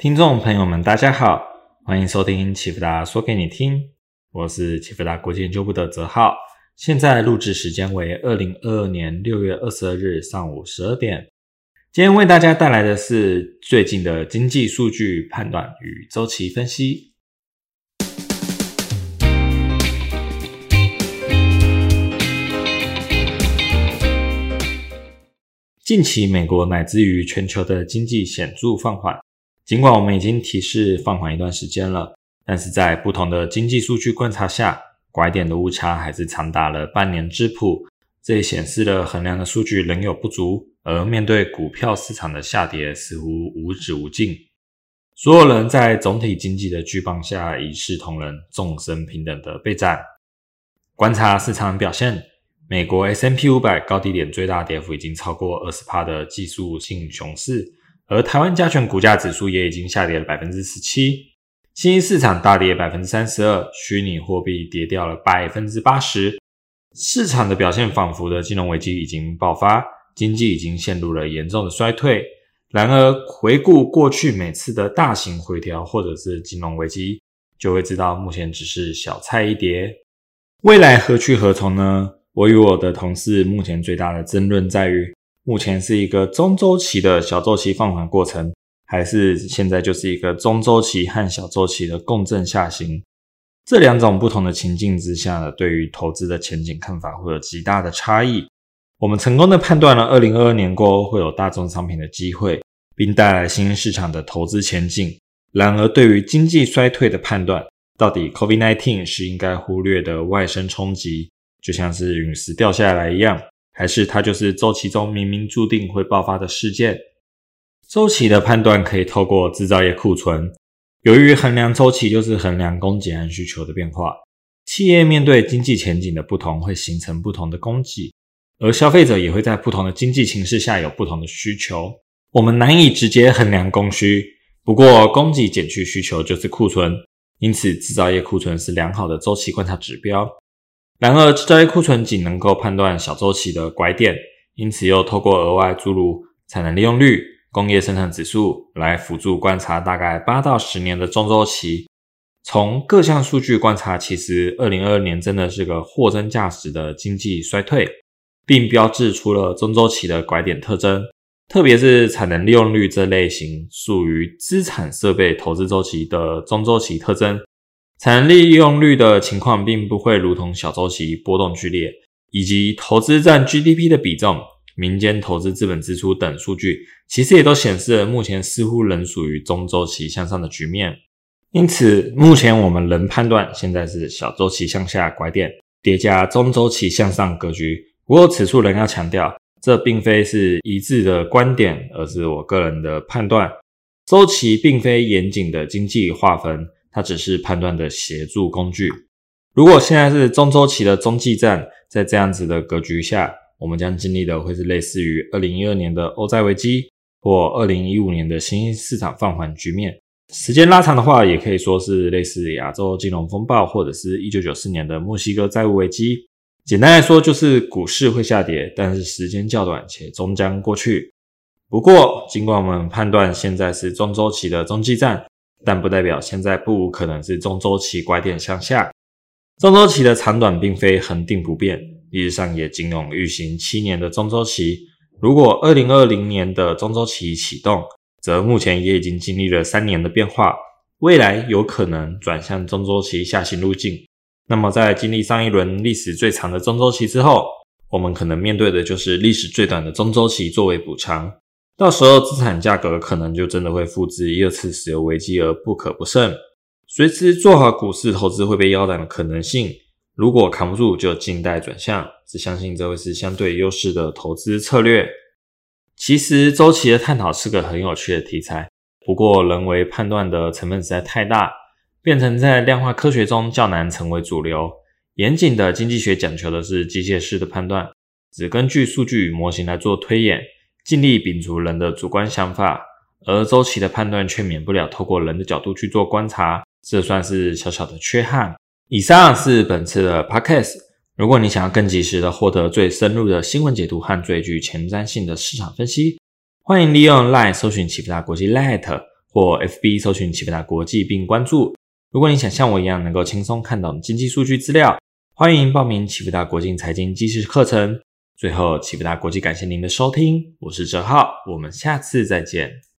听众朋友们，大家好，欢迎收听启福达说给你听，我是启福达国际研究部的泽浩，现在录制时间为二零二二年六月二十二日上午十二点。今天为大家带来的是最近的经济数据判断与周期分析。近期，美国乃至于全球的经济显著放缓。尽管我们已经提示放缓一段时间了，但是在不同的经济数据观察下，拐点的误差还是长达了半年之谱。这也显示了衡量的数据仍有不足，而面对股票市场的下跌，似乎无止无尽。所有人在总体经济的巨棒下一视同仁，众生平等的备战。观察市场表现，美国 S M P 五百高低点最大跌幅已经超过二十帕的技术性熊市。而台湾加权股价指数也已经下跌了百分之十七，新兴市场大跌百分之三十二，虚拟货币跌掉了百分之八十，市场的表现仿佛的金融危机已经爆发，经济已经陷入了严重的衰退。然而，回顾过去每次的大型回调或者是金融危机，就会知道目前只是小菜一碟。未来何去何从呢？我与我的同事目前最大的争论在于。目前是一个中周期的小周期放缓过程，还是现在就是一个中周期和小周期的共振下行？这两种不同的情境之下呢，对于投资的前景看法会有极大的差异。我们成功的判断了二零二二年过后会有大宗商品的机会，并带来新兴市场的投资前景。然而，对于经济衰退的判断，到底 COVID-19 是应该忽略的外生冲击，就像是陨石掉下来一样。还是它就是周期中明明注定会爆发的事件。周期的判断可以透过制造业库存。由于衡量周期就是衡量供给和需求的变化，企业面对经济前景的不同，会形成不同的供给，而消费者也会在不同的经济形势下有不同的需求。我们难以直接衡量供需，不过供给减去需求就是库存，因此制造业库存是良好的周期观察指标。然而，制造业库存仅能够判断小周期的拐点，因此又透过额外诸如产能利用率、工业生产指数来辅助观察大概八到十年的中周期。从各项数据观察，其实二零二二年真的是个货真价实的经济衰退，并标志出了中周期的拐点特征，特别是产能利用率这类型属于资产设备投资周期的中周期特征。产能利用率的情况并不会如同小周期波动剧烈，以及投资占 GDP 的比重、民间投资资本支出等数据，其实也都显示了目前似乎仍属于中周期向上的局面。因此，目前我们仍判断现在是小周期向下拐点叠加中周期向上格局。不过，此处仍要强调，这并非是一致的观点，而是我个人的判断。周期并非严谨的经济划分。它只是判断的协助工具。如果现在是中周期的中继站，在这样子的格局下，我们将经历的会是类似于二零一二年的欧债危机，或二零一五年的新兴市场放缓局面。时间拉长的话，也可以说是类似亚洲金融风暴，或者是一九九四年的墨西哥债务危机。简单来说，就是股市会下跌，但是时间较短，且终将过去。不过，尽管我们判断现在是中周期的中继站。但不代表现在不可能是中周期拐点向下。中周期的长短并非恒定不变，历史上也仅有运行七年的中周期。如果二零二零年的中周期启动，则目前也已经经历了三年的变化，未来有可能转向中周期下行路径。那么，在经历上一轮历史最长的中周期之后，我们可能面对的就是历史最短的中周期作为补偿。到时候资产价格可能就真的会复制一二次石油危机而不可不慎。随时做好股市投资会被腰斩的可能性，如果扛不住就静待转向，只相信这会是相对优势的投资策略。其实周期的探讨是个很有趣的题材，不过人为判断的成本实在太大，变成在量化科学中较难成为主流。严谨的经济学讲求的是机械式的判断，只根据数据与模型来做推演。尽力摒除人的主观想法，而周琦的判断却免不了透过人的角度去做观察，这算是小小的缺憾。以上是本次的 Podcast，如果你想要更及时的获得最深入的新闻解读和最具前瞻性的市场分析，欢迎利用 LINE 搜寻启皮达国际，Lite 或 FB 搜寻启皮达国际并关注。如果你想像我一样能够轻松看懂经济数据资料，欢迎报名启皮达国际财经知识课程。最后，奇不达国际感谢您的收听，我是哲浩，我们下次再见。